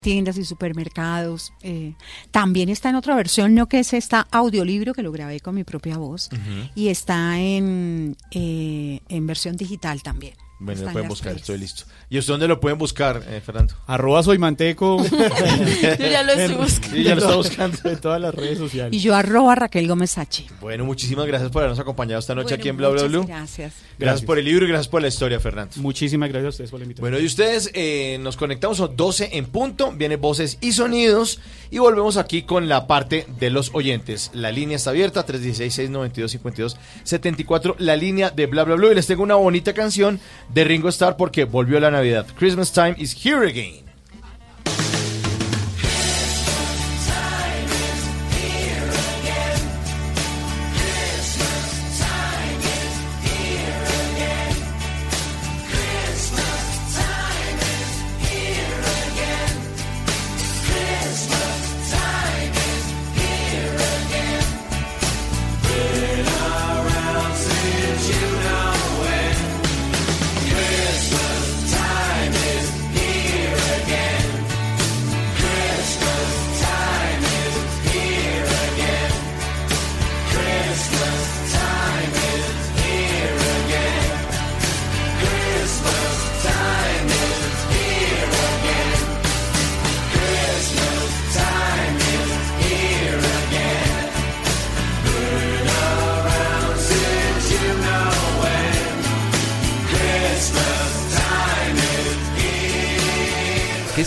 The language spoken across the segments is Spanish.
Tiendas y supermercados. Eh, también está en otra versión, ¿no? Que es esta audiolibro que lo grabé con mi propia voz. Y está en, eh, en versión digital también. Bueno, lo en pueden buscar, estoy listo. ¿Y usted dónde lo pueden buscar, eh, Fernando? Arroba soy manteco. Yo ya lo estoy buscando. Ya lo está buscando. en todas las redes sociales. Y yo arroba Raquel Gómez H. Bueno, muchísimas gracias por habernos acompañado esta noche Bueno, aquí en Bla Bla Blue. Gracias. Gracias Gracias. por el libro y gracias por la historia, Fernando. Muchísimas gracias a ustedes por la invitación. Bueno, y ustedes eh, nos conectamos a 12 en punto, viene voces y sonidos y volvemos aquí con la parte de los oyentes. La línea está abierta, 316-692-5274, la línea de bla bla bla. Y les tengo una bonita canción de Ringo Starr porque volvió la Navidad. Christmas time is here again.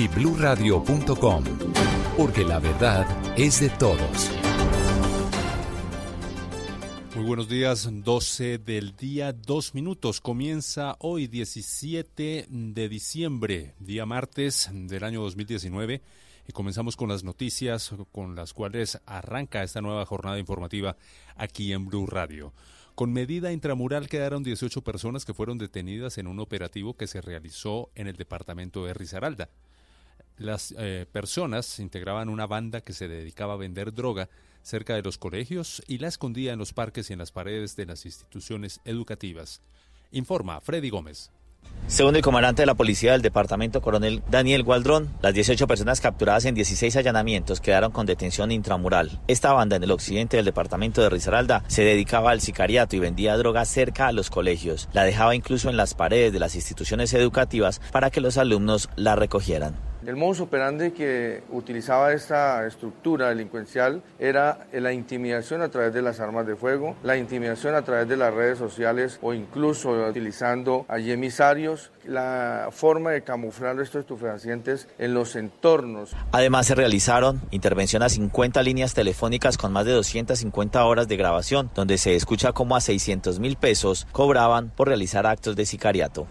y bluradio.com, porque la verdad es de todos. Muy buenos días, 12 del día, dos minutos. Comienza hoy 17 de diciembre, día martes del año 2019. Y comenzamos con las noticias con las cuales arranca esta nueva jornada informativa aquí en Blue Radio. Con medida intramural quedaron 18 personas que fueron detenidas en un operativo que se realizó en el departamento de Risaralda. Las eh, personas integraban una banda que se dedicaba a vender droga cerca de los colegios y la escondía en los parques y en las paredes de las instituciones educativas. Informa Freddy Gómez. Según el comandante de la policía del departamento, coronel Daniel Gualdrón, las 18 personas capturadas en 16 allanamientos quedaron con detención intramural. Esta banda en el occidente del departamento de Risaralda se dedicaba al sicariato y vendía droga cerca a los colegios. La dejaba incluso en las paredes de las instituciones educativas para que los alumnos la recogieran. El modus operandi que utilizaba esta estructura delincuencial era la intimidación a través de las armas de fuego, la intimidación a través de las redes sociales o incluso utilizando allí emisarios, la forma de camuflar estos estupefacientes en los entornos. Además se realizaron intervención a 50 líneas telefónicas con más de 250 horas de grabación, donde se escucha cómo a 600 mil pesos cobraban por realizar actos de sicariato.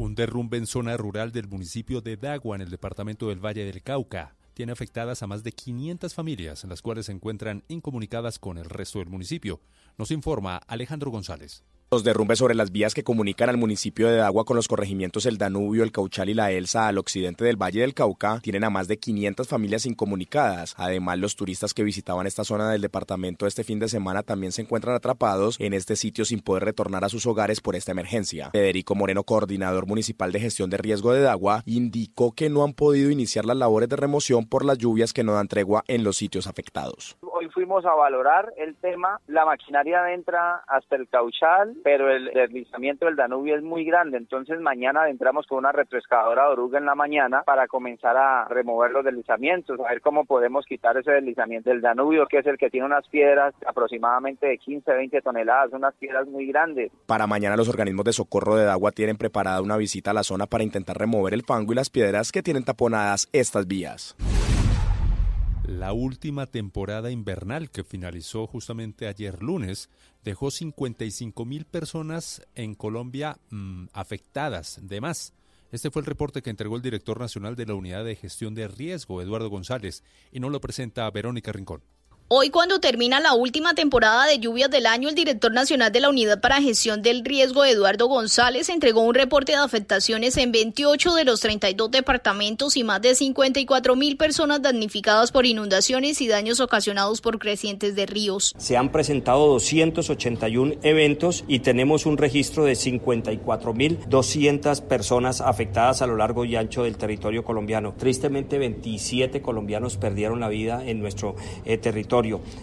Un derrumbe en zona rural del municipio de Dagua, en el departamento del Valle del Cauca, tiene afectadas a más de 500 familias, las cuales se encuentran incomunicadas con el resto del municipio. Nos informa Alejandro González. Los derrumbes sobre las vías que comunican al municipio de Dagua con los corregimientos El Danubio, el Cauchal y la Elsa al occidente del Valle del Cauca tienen a más de 500 familias incomunicadas. Además, los turistas que visitaban esta zona del departamento este fin de semana también se encuentran atrapados en este sitio sin poder retornar a sus hogares por esta emergencia. Federico Moreno, coordinador municipal de gestión de riesgo de Dagua, indicó que no han podido iniciar las labores de remoción por las lluvias que no dan tregua en los sitios afectados. Hoy fuimos a valorar el tema, la maquinaria entra hasta el cauchal, pero el deslizamiento del Danubio es muy grande, entonces mañana entramos con una retroexcavadora de oruga en la mañana para comenzar a remover los deslizamientos, a ver cómo podemos quitar ese deslizamiento del Danubio, que es el que tiene unas piedras aproximadamente de 15, 20 toneladas, unas piedras muy grandes. Para mañana los organismos de socorro de agua tienen preparada una visita a la zona para intentar remover el fango y las piedras que tienen taponadas estas vías. La última temporada invernal que finalizó justamente ayer lunes dejó 55 mil personas en Colombia mm, afectadas de más. Este fue el reporte que entregó el director nacional de la Unidad de Gestión de Riesgo, Eduardo González, y no lo presenta Verónica Rincón. Hoy, cuando termina la última temporada de lluvias del año, el director nacional de la Unidad para Gestión del Riesgo, Eduardo González, entregó un reporte de afectaciones en 28 de los 32 departamentos y más de 54 mil personas damnificadas por inundaciones y daños ocasionados por crecientes de ríos. Se han presentado 281 eventos y tenemos un registro de 54 mil 200 personas afectadas a lo largo y ancho del territorio colombiano. Tristemente, 27 colombianos perdieron la vida en nuestro eh, territorio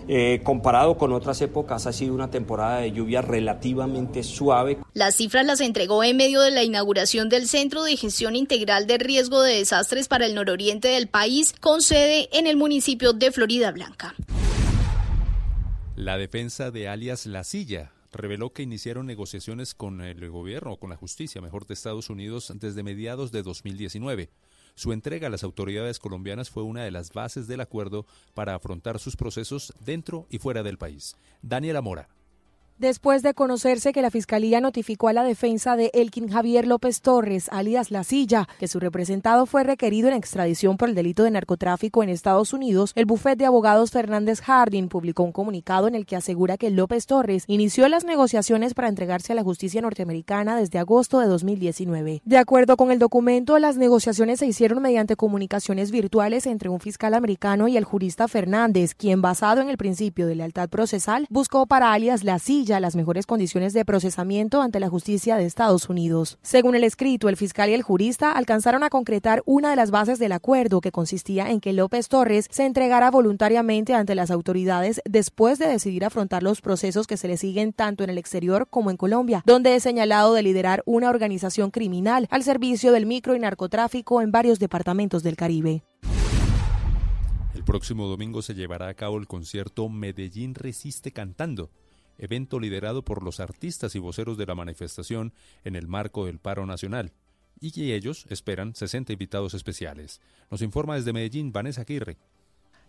eh, comparado con otras épocas, ha sido una temporada de lluvia relativamente suave. Las cifras las entregó en medio de la inauguración del Centro de Gestión Integral de Riesgo de Desastres para el nororiente del país, con sede en el municipio de Florida Blanca. La defensa de alias La Silla reveló que iniciaron negociaciones con el gobierno, o con la justicia, mejor de Estados Unidos, desde mediados de 2019. Su entrega a las autoridades colombianas fue una de las bases del acuerdo para afrontar sus procesos dentro y fuera del país. Daniela Mora Después de conocerse que la Fiscalía notificó a la defensa de Elkin Javier López Torres, alias La Silla, que su representado fue requerido en extradición por el delito de narcotráfico en Estados Unidos, el bufete de abogados Fernández Harding publicó un comunicado en el que asegura que López Torres inició las negociaciones para entregarse a la justicia norteamericana desde agosto de 2019. De acuerdo con el documento, las negociaciones se hicieron mediante comunicaciones virtuales entre un fiscal americano y el jurista Fernández, quien basado en el principio de lealtad procesal buscó para alias La Silla las mejores condiciones de procesamiento ante la justicia de Estados Unidos. Según el escrito, el fiscal y el jurista alcanzaron a concretar una de las bases del acuerdo, que consistía en que López Torres se entregara voluntariamente ante las autoridades después de decidir afrontar los procesos que se le siguen tanto en el exterior como en Colombia, donde es señalado de liderar una organización criminal al servicio del micro y narcotráfico en varios departamentos del Caribe. El próximo domingo se llevará a cabo el concierto Medellín Resiste Cantando evento liderado por los artistas y voceros de la manifestación en el marco del paro nacional, y que ellos esperan 60 invitados especiales. Nos informa desde Medellín Vanessa Aguirre.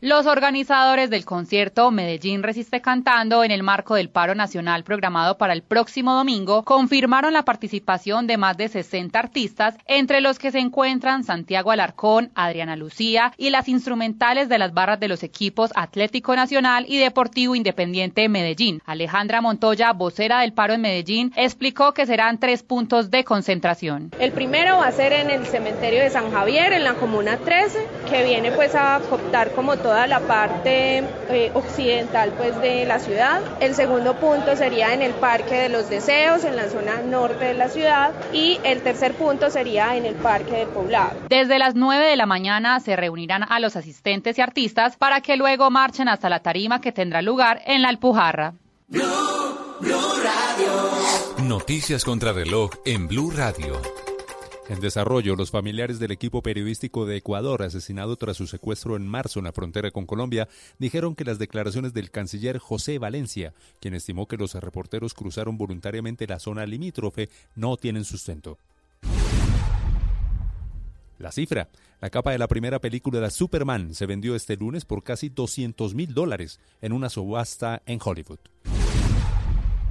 Los organizadores del concierto Medellín Resiste Cantando en el marco del paro nacional programado para el próximo domingo confirmaron la participación de más de 60 artistas, entre los que se encuentran Santiago Alarcón, Adriana Lucía y las instrumentales de las barras de los equipos Atlético Nacional y Deportivo Independiente Medellín. Alejandra Montoya, vocera del paro en Medellín, explicó que serán tres puntos de concentración. El primero va a ser en el cementerio de San Javier, en la Comuna 13, que viene pues a cooptar como toda la parte eh, occidental pues de la ciudad. El segundo punto sería en el Parque de los Deseos, en la zona norte de la ciudad. Y el tercer punto sería en el Parque del Poblado. Desde las 9 de la mañana se reunirán a los asistentes y artistas para que luego marchen hasta la tarima que tendrá lugar en la Alpujarra. Noticias contra reloj en Blue Radio. En desarrollo, los familiares del equipo periodístico de Ecuador, asesinado tras su secuestro en marzo en la frontera con Colombia, dijeron que las declaraciones del canciller José Valencia, quien estimó que los reporteros cruzaron voluntariamente la zona limítrofe, no tienen sustento. La cifra. La capa de la primera película de Superman se vendió este lunes por casi 200 mil dólares en una subasta en Hollywood.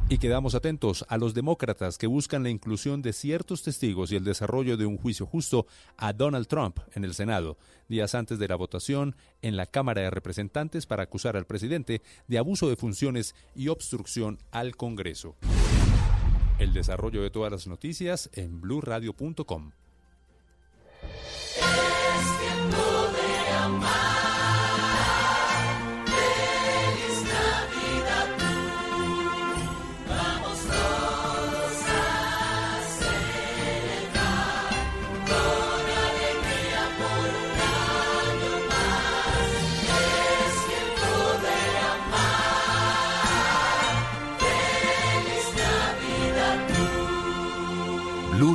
Y quedamos atentos a los demócratas que buscan la inclusión de ciertos testigos y el desarrollo de un juicio justo a Donald Trump en el Senado, días antes de la votación en la Cámara de Representantes para acusar al presidente de abuso de funciones y obstrucción al Congreso. El desarrollo de todas las noticias en blurradio.com.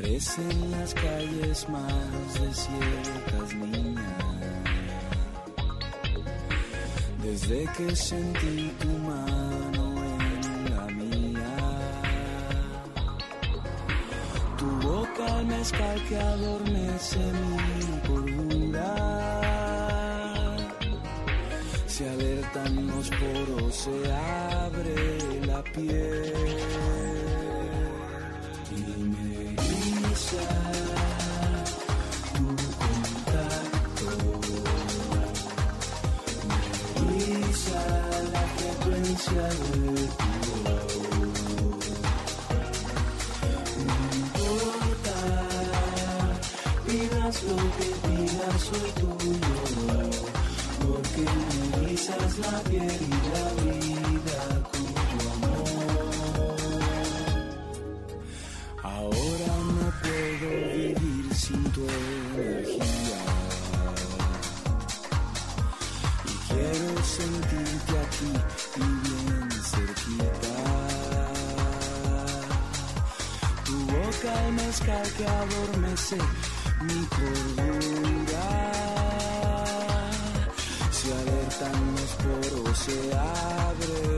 Parecen las calles más desiertas, niña. Desde que sentí tu mano en la mía. Tu boca al mezcal que adormece mi cordura. Se alertan los poros, se abre la piel. Soy tuyo. Porque me erizas la piel y la vida Y quiero sentirte aquí y bien cerquita. Tu boca el mezcal que adormece mi cordura. Se alertan los poros, se abre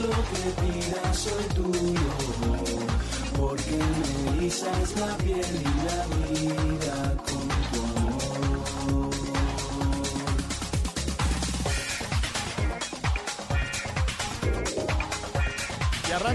lo que pidas, soy tuyo. Porque me erizas la piel y la vida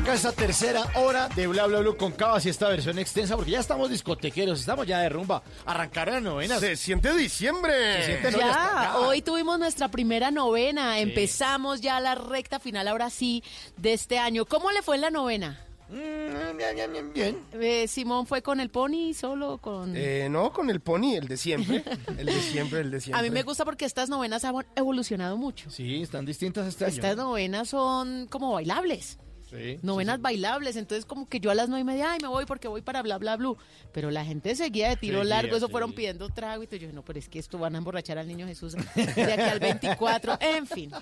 arranca esa tercera hora de Bla Bla Blue con Cabas y esta versión extensa porque ya estamos discotequeros, estamos ya de rumba. Arrancar la novena. Se siente diciembre. Se siente ya hoy tuvimos nuestra primera novena. Empezamos ya la recta final, ahora sí, de este año. ¿Cómo le fue en la novena? Mm, bien, bien, bien, bien. Eh, Simón fue con el pony solo con... Eh, no, con el pony, el de siempre. El de siempre, el de siempre. A mí me gusta porque estas novenas han evolucionado mucho. Sí, están distintas este año. Estas novenas son como bailables. Sí, Novenas bailables, entonces como que yo a las nueve y media, ay, me voy porque voy para bla, bla, blue. Pero la gente seguía de tiro largo, eso fueron pidiendo trago y yo, no, pero es que esto van a emborrachar al niño Jesús de aquí al 24, en fin.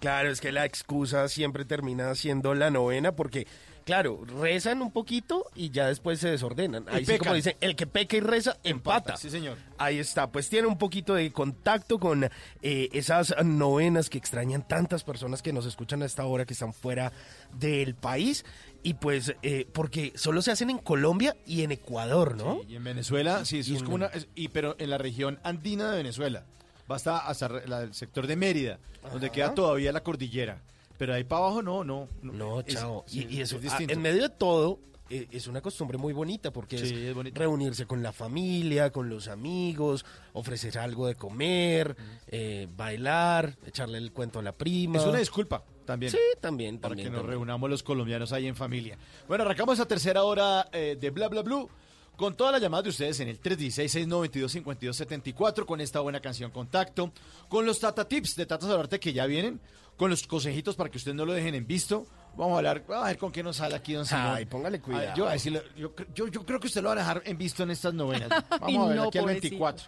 Claro, es que la excusa siempre termina siendo la novena porque, claro, rezan un poquito y ya después se desordenan. Ahí sí como dicen, el que peca y reza, empata. Sí, señor. Ahí está, pues tiene un poquito de contacto con eh, esas novenas que extrañan tantas personas que nos escuchan a esta hora, que están fuera del país. Y pues, eh, porque solo se hacen en Colombia y en Ecuador, ¿no? Y en Venezuela, sí, Y es como una, es- y pero en la región andina de Venezuela. Basta hasta la- el sector de Mérida, donde queda todavía la cordillera. Pero ahí para abajo no, no. No, Es- chao. y, y eso, es ah, distinto. en medio de todo, eh, es una costumbre muy bonita porque Sí, es, es reunirse con la familia, con los amigos, ofrecer algo de comer, eh, bailar, echarle el cuento a la prima. Es una disculpa también. Sí, también, Para también. que nos reunamos los colombianos ahí en familia. Bueno, arrancamos a tercera hora eh, de Bla Bla Blue. Con todas las llamadas de ustedes en el 316-692-5274, con esta buena canción Contacto, con los Tata Tips de Tata Solarte que ya vienen, con los consejitos para que ustedes no lo dejen en visto. Vamos a hablar, vamos a ver con qué nos sale aquí, don Simón. Ay, póngale cuidado. Ay, yo, a decirle, yo, yo- yo creo que usted lo va a dejar en visto en estas novenas. Vamos a ver no, aquí al pobrecito. 24.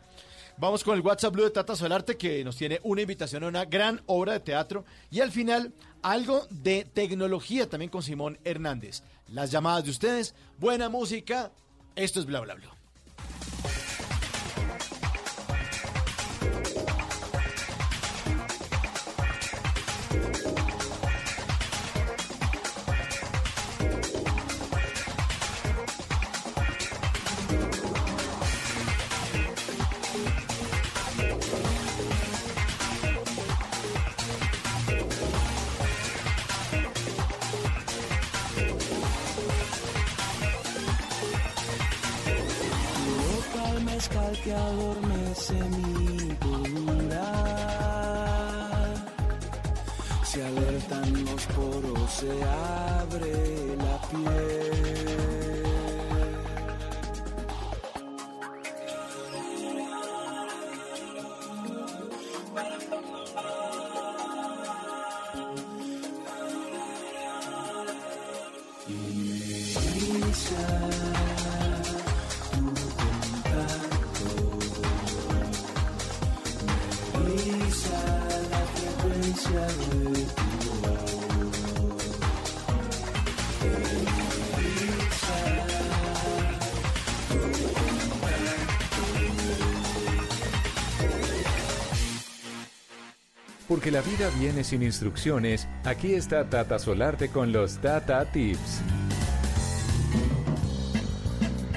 Vamos con el WhatsApp Blue de Tata Solarte que nos tiene una invitación a una gran obra de teatro y al final algo de tecnología también con Simón Hernández. Las llamadas de ustedes, buena música, esto es Bla Bla Bla. La vida viene sin instrucciones, aquí está Tata Solarte con los Tata Tips.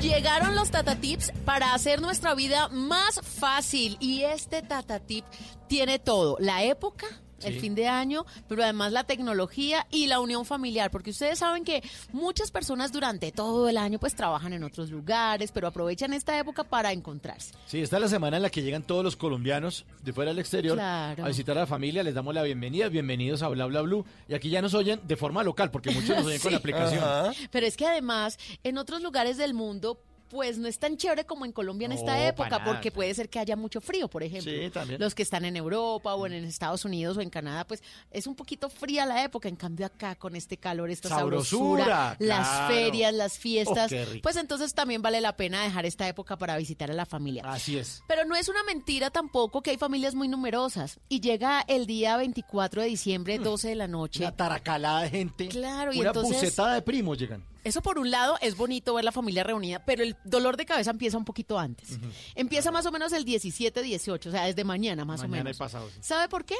Llegaron los Tata Tips para hacer nuestra vida más fácil y este Tata Tip tiene todo, la época, el fin de año, pero además la tecnología y la unión familiar, porque ustedes saben que muchas personas durante todo el año pues trabajan en otros lugares, pero aprovechan esta época para encontrarse. Sí, esta es la semana en la que llegan todos los colombianos de fuera del exterior Claro. a visitar a la familia. Les damos la bienvenida, bienvenidos a Bla Bla Blue. Y aquí ya nos oyen de forma local, porque muchos nos oyen con la aplicación. Pero es que además, en otros lugares del mundo, pues no es tan chévere como en Colombia en No, esta época, nada. porque puede ser que haya mucho frío, por ejemplo. Sí, también. Los que están en Europa o en Estados Unidos o en Canadá, pues es un poquito fría la época. En cambio acá con este calor, esta Sabrosura, sabrosura, las claro. ferias, las fiestas, Oh, rico. pues entonces también vale la pena dejar esta época para visitar a la familia. Así es. Pero no es una mentira tampoco que hay familias muy numerosas. Y llega el día 24 de diciembre, 12 de la noche. Una taracalada de gente. Claro, y Una entonces- de primos llegan. Eso por un lado es bonito ver la familia reunida, pero el dolor de cabeza empieza un poquito antes. Empieza más o menos el 17, 18, o sea, desde mañana más Mañana o menos. y pasado, sí. ¿Sabe por qué?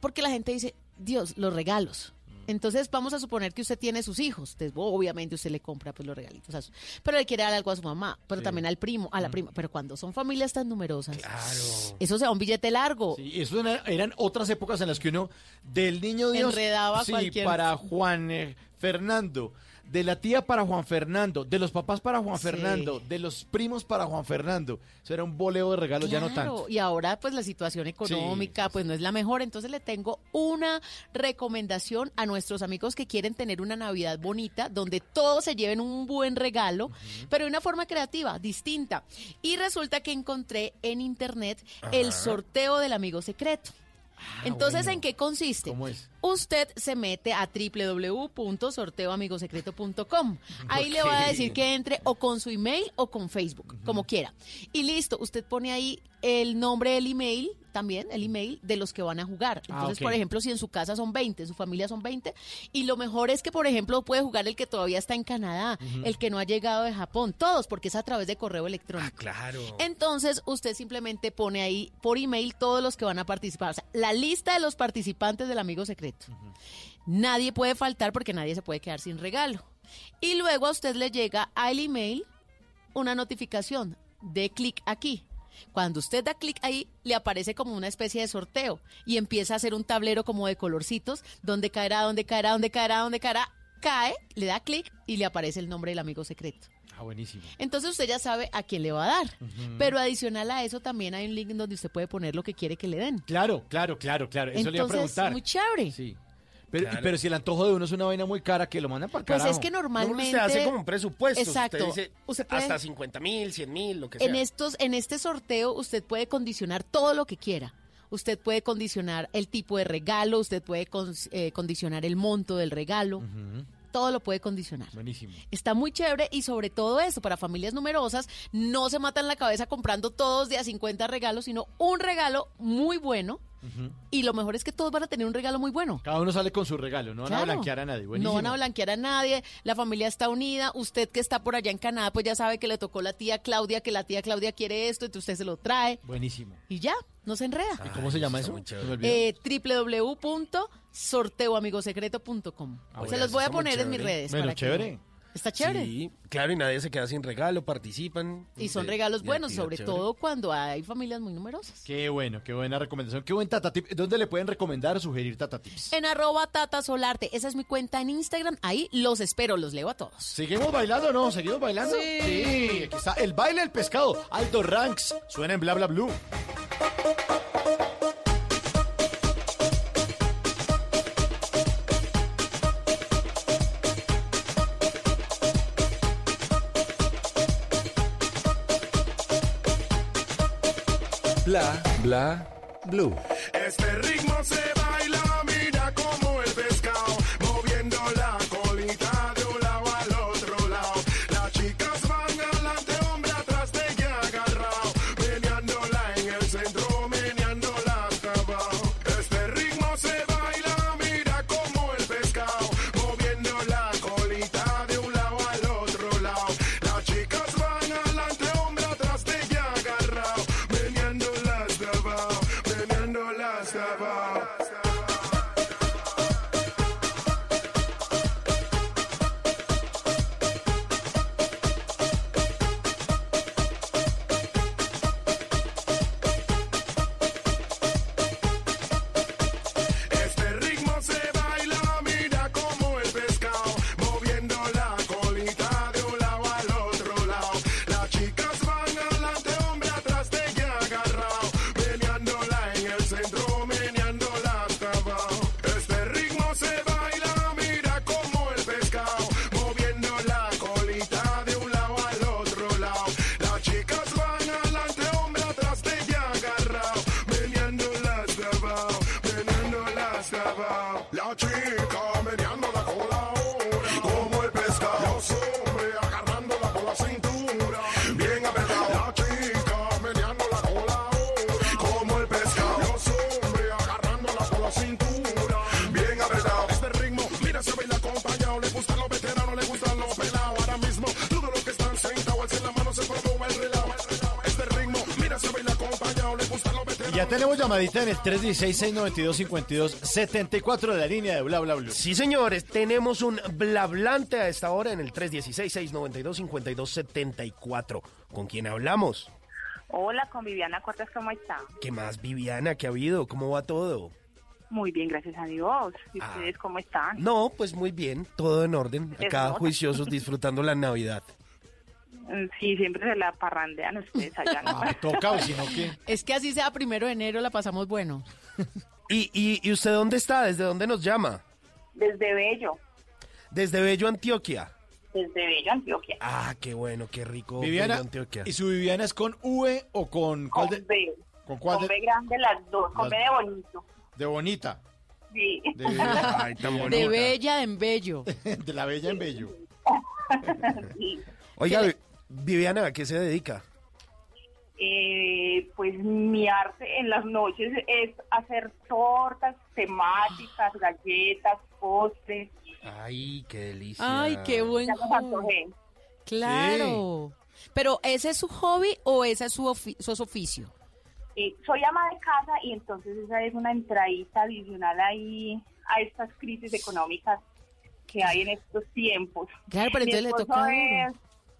Porque la gente dice, Dios, los regalos. Entonces vamos a suponer que usted tiene sus hijos. Entonces, obviamente usted le compra pues los regalitos a su- pero le quiere dar algo a su mamá, pero también al primo, a la prima. Pero cuando son familias tan numerosas, eso se da un billete largo. Y eso era- eran otras épocas en las que uno del niño Dios Enredaba sí, cualquier- para Juan eh, Fernando, de la tía para Juan Fernando, de los papás para Juan Sí. Fernando, de los primos para Juan Fernando. Eso era un boleo de regalos, ya no tanto. Y ahora pues la situación económica pues no es la mejor, entonces le tengo una recomendación a nuestros amigos que quieren tener una Navidad bonita, donde todos se lleven un buen regalo, pero de una forma creativa, distinta. Y resulta que encontré en internet el sorteo del amigo secreto. Entonces, bueno. ¿en qué consiste? ¿Cómo es? Usted se mete a www.sorteoamigosecreto.com. Ahí le va a decir que entre o con su email o con Facebook, como quiera. Y listo, usted pone ahí el nombre del email, también el email de los que van a jugar. Ah, Entonces, por ejemplo, si en su casa son 20, en su familia son 20, y lo mejor es que, por ejemplo, puede jugar el que todavía está en Canadá, el que no ha llegado de Japón, todos, porque es a través de correo electrónico. Claro. Entonces, usted simplemente pone ahí por email todos los que van a participar. O sea, la lista de los participantes del amigo secreto. Nadie puede faltar porque nadie se puede quedar sin regalo. Y luego a usted le llega al email una notificación. De clic aquí. Cuando usted da clic ahí, le aparece como una especie de sorteo y empieza a hacer un tablero como de colorcitos, donde caerá, donde caerá, donde caerá, donde caerá. cae, le da clic y le aparece el nombre del amigo secreto. Ah, buenísimo. Entonces usted ya sabe a quién le va a dar. Pero adicional a eso también hay un link donde usted puede poner lo que quiere que le den. Claro, claro, claro, claro. Eso le iba a Entonces, preguntar. muy chévere. Sí. Pero, Claro. pero si el antojo de uno es una vaina muy cara, que lo mandan para Pues carajo. es que No, normalmente... usted hace como un presupuesto. Exacto. Usted dice Usted puede- hasta 50 mil, 100 mil, lo que sea. En estos, en este sorteo, usted puede condicionar todo lo que quiera. Usted puede condicionar el tipo de regalo, usted puede cons- eh, condicionar el monto del regalo, todo lo puede condicionar. Buenísimo. Está muy chévere y sobre todo eso, para familias numerosas, no se matan la cabeza comprando todos de a 50 regalos, sino un regalo muy bueno. Y lo mejor es que todos van a tener un regalo muy bueno. Cada uno sale con su regalo, no van a blanquear a nadie. Buenísimo. No van a blanquear a nadie, la familia está unida, usted que está por allá en Canadá, pues ya sabe que le tocó la tía Claudia, que la tía Claudia quiere esto, entonces usted se lo trae Buenísimo. y ya, no se enreda. ¿Y cómo se llama eso? Eh, www.sorteoamigosecreto.com. Ah, se los voy a poner en mis redes. Bueno, para que- chévere. Está chévere. Sí, claro, y nadie se queda sin regalo, participan. Y son De- regalos de buenos, sobre chévere. todo cuando hay familias muy numerosas. Qué bueno, qué buena recomendación. Qué buen Tata Tip. ¿Dónde le pueden recomendar o sugerir Tata Tips? En arroba Tata Solarte, esa es mi cuenta en Instagram, ahí los espero, los leo a todos. ¿Seguimos bailando o no? ¿Seguimos bailando? Sí. Sí, aquí está el baile del pescado. Aldo Ranks. Suena en bla bla blue. Bla bla blue. Este ritmo se meneándola hasta abajo. La chica ya tenemos llamadita en el 316-692-5274 de la línea de bla bla blue. Sí, señores, tenemos un blablante a esta hora en el 316-692-5274. ¿Con quién hablamos? Hola, con Viviana Cortés, ¿cómo está? ¿Qué más, Viviana? ¿Qué ha habido? ¿Cómo va todo? Muy bien, gracias a Dios. ¿Y Ah. ustedes cómo están? No, pues muy bien, todo en orden. Acá juiciosos disfrutando la Navidad. Sí, siempre se la parrandean ustedes allá, ¿no? Ah, toca, o si no, ¿qué? Es que así sea primero de enero, la pasamos bueno. ¿Y, y, y usted dónde está? ¿Desde dónde nos llama? Desde Bello, Desde Bello, Antioquia. desde Bello, Antioquia. Ah, qué bueno, qué rico. Viviana, Bello, Antioquia. ¿y su Viviana es con V o con cuál de, Con B. con cuál Con de, B grande las dos, con Las- B de bonito. de bonita? Sí. De, Bella. Ay, tan De bonita. bella en bello. de la bella en bello. Sí. Oiga, Viviana, ¿a qué se dedica? Eh, pues mi arte en las noches es hacer tortas temáticas, galletas, postres. Ay, qué delicia. Ay, qué buen hobby. Claro. Pero ¿ese es su hobby o ese es su, ofi- su oficio? Eh, soy ama de casa y entonces esa es una entradita adicional ahí a estas crisis económicas que hay en estos tiempos. Claro, pero Mi entonces le toca es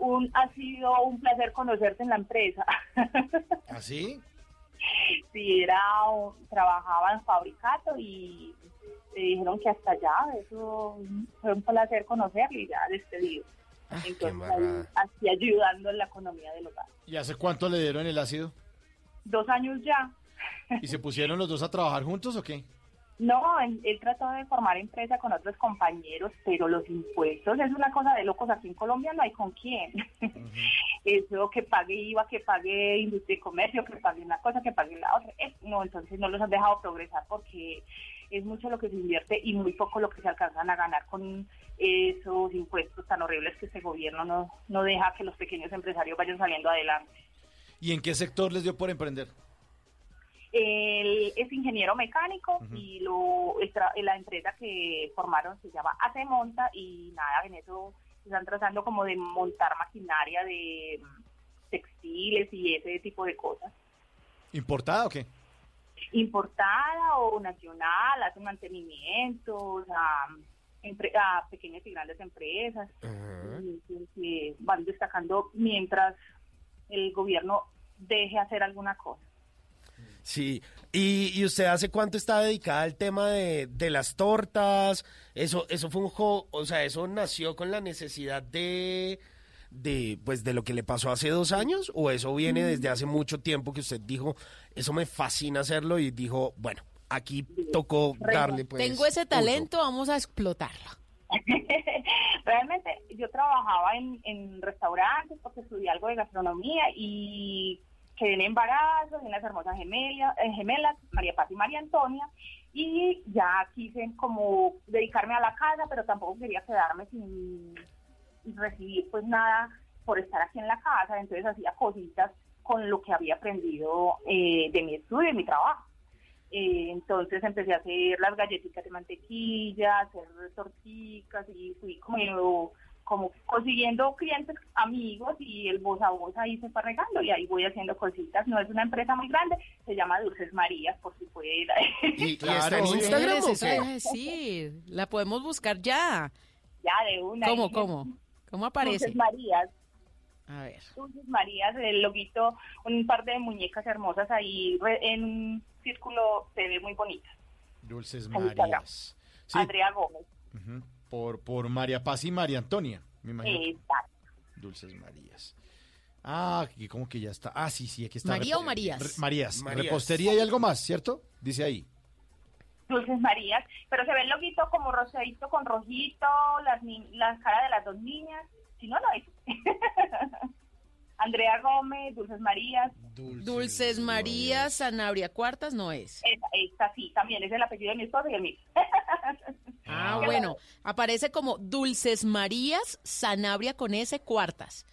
un, ha sido un placer conocerte en la empresa. ¿Así? sí, era, un- trabajaba en fabricato y me dijeron que hasta allá, eso fue un placer conocerlo y ya despedido. Entonces, embarrada. ahí, así ayudando en la economía del hogar. ¿Y hace cuánto le dieron el ácido? Dos años ya. ¿Y se pusieron los dos a trabajar juntos o qué? No, él, él trató de formar empresa con otros compañeros, pero los impuestos es una cosa de locos. Aquí en Colombia no hay con quién. Eso que pague IVA, que pague industria y comercio, que pague una cosa, que pague la otra. Eh, no, entonces no los han dejado progresar porque es mucho lo que se invierte y muy poco lo que se alcanzan a ganar con esos impuestos tan horribles que este gobierno no, no deja que los pequeños empresarios vayan saliendo adelante. ¿Y en qué sector les dio por emprender? Él es ingeniero mecánico y lo la empresa que formaron se llama Hace Monta y nada, en eso están tratando como de montar maquinaria de mm, textiles y ese tipo de cosas. ¿Importada o qué? Importada o nacional, hace mantenimientos a, empre- a pequeñas y grandes empresas y van destacando mientras el gobierno deje hacer alguna cosa. Sí, ¿Y, y usted hace cuánto está dedicada al tema de, de las tortas? Eso, eso fue un jo- o sea, eso nació con la necesidad de, de, pues, de lo que le pasó hace dos años, o eso viene Mm. desde hace mucho tiempo que usted dijo, eso me fascina hacerlo y dijo, bueno, aquí tocó darle, pues. Tengo ese uso". talento, vamos a explotarlo. Realmente yo trabajaba en, en restaurantes porque estudié algo de gastronomía y quedé en embarazo de unas hermosas gemelas, eh, gemelas, María Paz y María Antonia, y ya quise como dedicarme a la casa, pero tampoco quería quedarme sin recibir pues nada por estar aquí en la casa, entonces hacía cositas con lo que había aprendido eh, de mi estudio y mi trabajo. Eh, entonces empecé a hacer las galletitas de mantequilla, hacer torticas y fui como, como consiguiendo clientes amigos y el voz a voz ahí se fue regando y ahí voy haciendo cositas. No es una empresa muy grande, se llama Dulces Marías, por si puede ir. ¿Y, y está en Instagram o qué? decir. La podemos buscar ya. ya de una. ¿Cómo, cómo? ¿Cómo aparece? Dulces Marías. A ver. Dulces Marías, el loguito, un par de muñecas hermosas ahí re- en un círculo, se ve muy bonita. Dulces. Marías. Sí, Andrea Gómez. ujú, por, por María Paz y María Antonia, me imagino. Exacto. Dulces Marías. Ah, aquí como que ya está. Ah, sí, sí, aquí está. ¿María Repo- o Marías? Re- Marías. Marías. Repostería y algo más, ¿cierto? Dice ahí. Dulces Marías, pero se ve el loguito como rosadito con rojito, las, ni- las caras de las dos niñas. Si no, no es. Andrea Gómez, Dulces Marías. Dulces María Sanabria Cuartas no es. Esta, esta sí, también es el apellido de mi esposo y el mío. Ah, bueno. Aparece como Dulces Marías Sanabria con S Cuartas.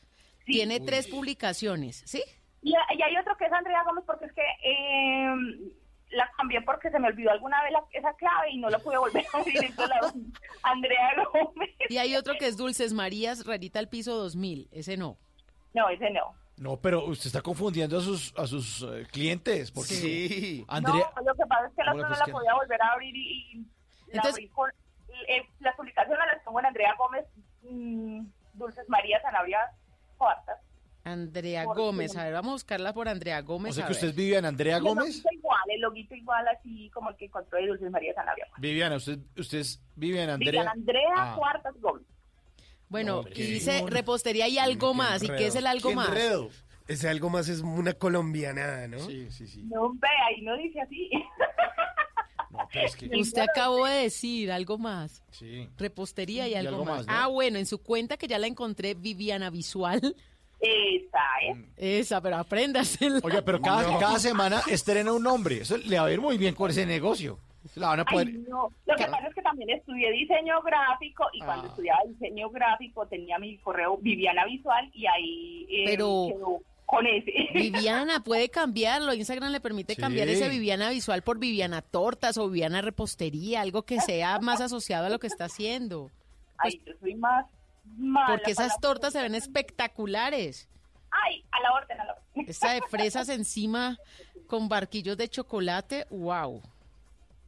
Tiene tres publicaciones, ¿sí? Y, y hay otro que es Andrea Gómez porque es que eh, la cambié porque se me olvidó alguna vez la- esa clave y no la pude volver a la- Andrea Gómez. Y hay otro que es Dulces Marías Rarita al Piso 2000. Ese no. No, ese no. No, pero usted está confundiendo a sus, a sus eh, clientes. Porque Sí. Andrea, No, lo que pasa es que la otra pues no que- la podía volver a abrir y, y la Entonces- abrí con... eh, las publicaciones las pongo en Andrea Gómez, mm, Dulces María Sanabria Cuartas. Andrea Por Gómez. A ver, vamos a buscarla por Andrea Gómez. o sea a que ver. usted vive en Andrea El Gómez. loguito igual, el loguito igual así como el que encontró de Dulces María Sanabria. Viviana, usted, usted vive en Andrea. Andrea Ah. Cuartas Gómez. Bueno, No, y dice repostería y algo más. ¿Y qué es el algo ¡Qué más? enredo! Ese algo más es una colombianada, ¿no? Sí, sí, sí. No, hombre, ahí no dice así. Es que- Usted acabó de decir algo más. Sí. Repostería y Y algo, algo más. más, ¿no? Ah, bueno, en su cuenta que ya la encontré, Viviana Visual. Esa, ¿eh? Esa, pero apréndasela. Oiga, pero cada, No. cada semana estrena un nombre. Eso le va a ir muy bien con ese negocio. La van a poder. Ay, no. Lo que pasa es que también estudié diseño gráfico y cuando Ah. estudiaba diseño gráfico tenía mi correo Viviana Visual y ahí eh, Pero- quedó con ese. Viviana, puede cambiarlo. Instagram le permite Sí. cambiar ese Viviana Visual por Viviana Tortas o Viviana Repostería, algo que sea más asociado a lo que está haciendo. Ay, yo soy más mala Porque esas tortas se ven espectaculares. Ay, a la orden, a la orden. Esa de fresas encima con barquillos de chocolate, wow.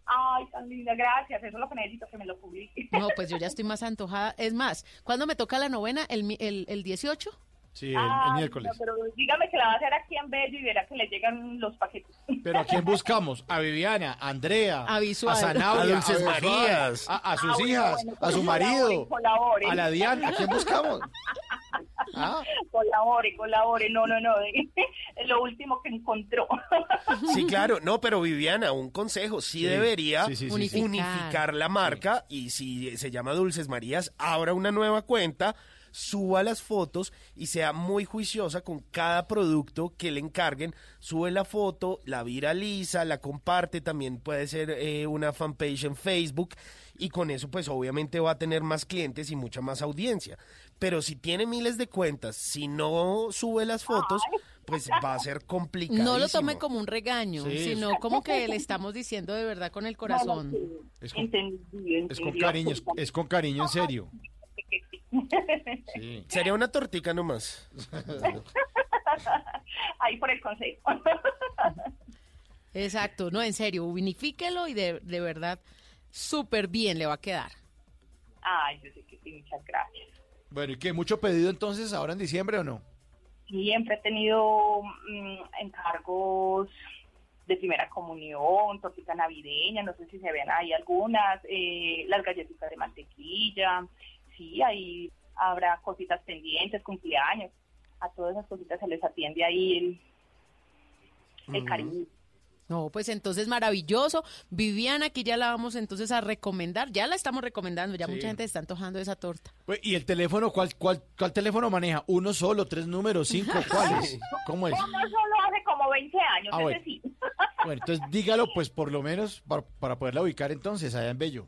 Ay, tan linda, gracias. Eso es lo que necesito, que me lo publique. No, pues yo ya estoy más antojada. Es más, ¿cuándo me toca la novena? ¿El, mi- el, el 18? Sí, el, miércoles. no, pero dígame que la va a hacer aquí en Bello y verá que le llegan los paquetes. Pero ¿a quién buscamos? A Viviana, a Andrea, A Visual. a Zanabria, A Dulces Marías. a, a sus Ah, bueno, hijas, bueno, a su marido, colaboren. a la Diana. ¿A quién buscamos? ¿Ah? Colabore, colabore. No, no, no. Es lo último que encontró. Sí, claro. No, pero Viviana, un consejo. Sí, Sí, debería sí, sí, sí, sí. unificar. Unificar. la marca y si se llama Dulces Marías, abra una nueva cuenta, suba las fotos y sea muy juiciosa con cada producto que le encarguen. Sube la foto, la viraliza, la comparte. También puede ser eh, una fanpage en Facebook y con eso pues obviamente va a tener más clientes y mucha más audiencia. Pero si tiene miles de cuentas, si no sube las fotos, pues va a ser complicado. No lo tome como un regaño, Sí. sino como que le estamos diciendo de verdad con el corazón. Es con, es con cariño, es, es con cariño, en serio. Sí. Sería una tortica nomás. Ahí por el consejo. Exacto, no, en serio, unifíquelo y de, de verdad súper bien le va a quedar. Ay, yo sé que sí, muchas gracias. Bueno, ¿y qué? ¿Mucho pedido entonces ahora en diciembre o no? Siempre he tenido mm, encargos de primera comunión, tortita navideña, no sé si se ven ahí algunas, eh, las galletitas de mantequilla, sí, ahí habrá cositas pendientes, cumpleaños, a todas esas cositas se les atiende ahí el, el cariño. No, pues entonces maravilloso. Viviana, aquí ya la vamos entonces a recomendar. Ya la estamos recomendando, ya Sí. mucha gente está antojando esa torta. Pues, ¿Y el teléfono? ¿Cuál, cuál, ¿Cuál teléfono maneja? ¿Uno solo? ¿Tres números? ¿Cinco? ¿Cuáles? ¿Cómo es? Uno solo hace como 20 años, Ah, ese bueno. sí. Bueno, entonces dígalo pues por lo menos para, para poderla ubicar entonces allá en Bello.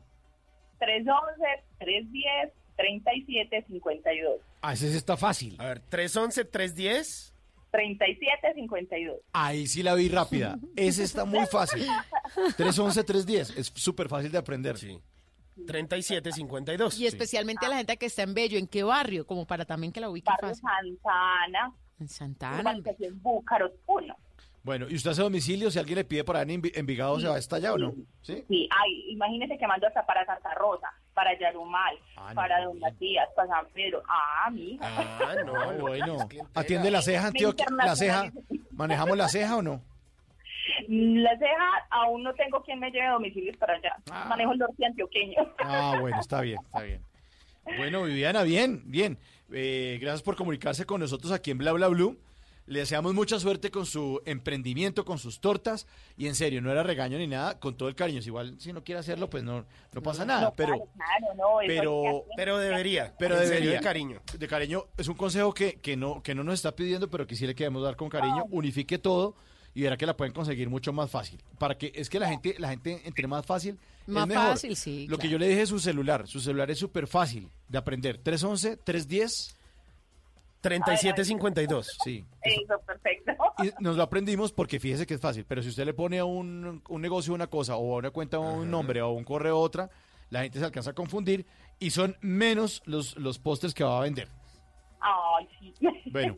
311, 310, 3752. Ah, ese sí está fácil. A ver, 311, 310. 3752. Ahí sí la vi rápida. Ese está muy fácil. 311-310. Es súper fácil de aprender. Sí. 3752. Y especialmente a la gente que está en Bello, ¿en qué barrio? Como para también que la ubique Barrio fácil. Santana, En Santana. urbanización Búcaros 1. Bueno, ¿y usted hace domicilio? Si alguien le pide por ahí en Envi- Envigado, ¿se va hasta allá o no? ¿Sí? Sí, ay, imagínese que mando hasta para Santa Rosa, para Yarumal, Ah, no, para Don Matías, para San Pedro. Ah, mi. Ah, no, bueno. es que entera. ¿Atiende la ceja, Antioquia? ¿La ceja? ¿Manejamos la ceja o no? La ceja, aún no tengo quien me lleve domicilios para allá. Ah. Manejo el norte antioqueño. Ah, bueno, está bien, está bien. Bueno, Viviana, bien, bien. Eh, gracias por comunicarse con nosotros aquí en Bla Bla Blue. Le deseamos mucha suerte con su emprendimiento, con sus tortas. Y en serio, no era regaño ni nada, con todo el cariño. Si igual, si no quiere hacerlo, pues no, no pasa nada. No, pero, claro, no, pero. Pero debería. pero debería. de cariño. De cariño, es un consejo que, que, no, que no nos está pidiendo, pero que sí le queremos dar con cariño. Unifique todo y verá que la pueden conseguir mucho más fácil. Para que, es que la gente, la gente entre más fácil, Más es mejor. fácil, sí, Lo que yo le dije es su celular. Su celular es súper fácil de aprender. 311, 310. 3752. Sí. Eso, perfecto. Y nos lo aprendimos porque fíjese que es fácil. Pero si usted le pone a un, un negocio una cosa o a una cuenta un nombre o a un correo otra, la gente se alcanza a confundir y son menos los, los pósters que va a vender. Ay, sí. Bueno,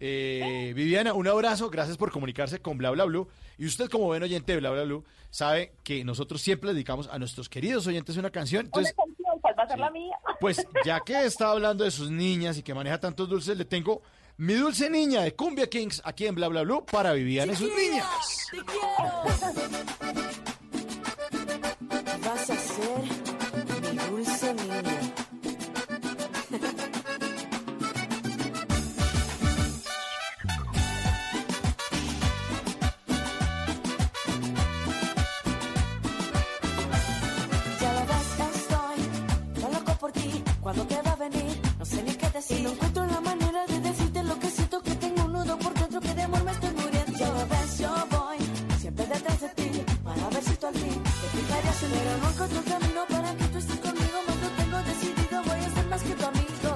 eh, Viviana, un abrazo, gracias por comunicarse con Bla Bla Blue. Y usted como buen oyente de Bla Bla Blue sabe que nosotros siempre le dedicamos a nuestros queridos oyentes una canción. Entonces, Una canción, ¿cuál va a ser la mía? pues ya que está hablando de sus niñas y que maneja tantos dulces, le tengo mi dulce niña de Cumbia Kings aquí en Bla Bla Blue para Viviana y sus niñas. Vas ti. Cuando te va a venir, no sé ni qué decir. No encuentro la manera de decirte lo que siento que tengo un nudo por dentro que de amor me estoy muriendo. La ves, yo voy siempre detrás de ti para ver si tú al fin te fijarías en. Pero no encuentro el camino para que tú estés conmigo. Más lo tengo decidido, voy a ser más que tu amigo.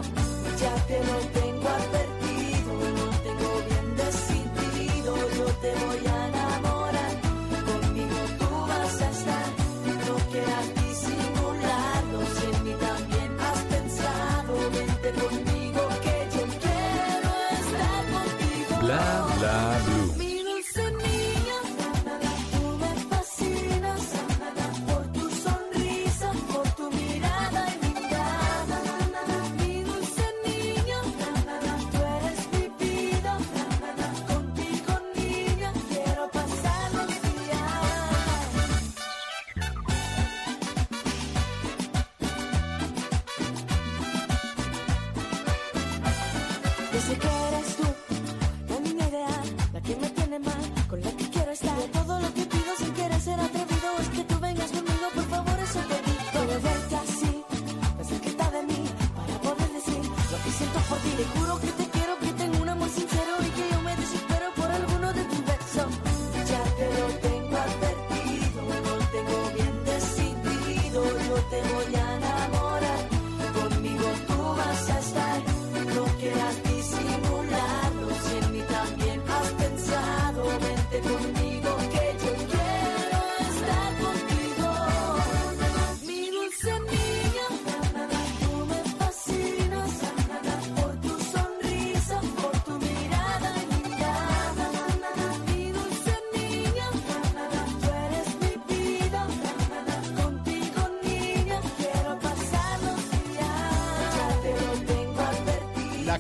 Ya te lo tengo advertido, lo tengo bien decidido. Yo te voy a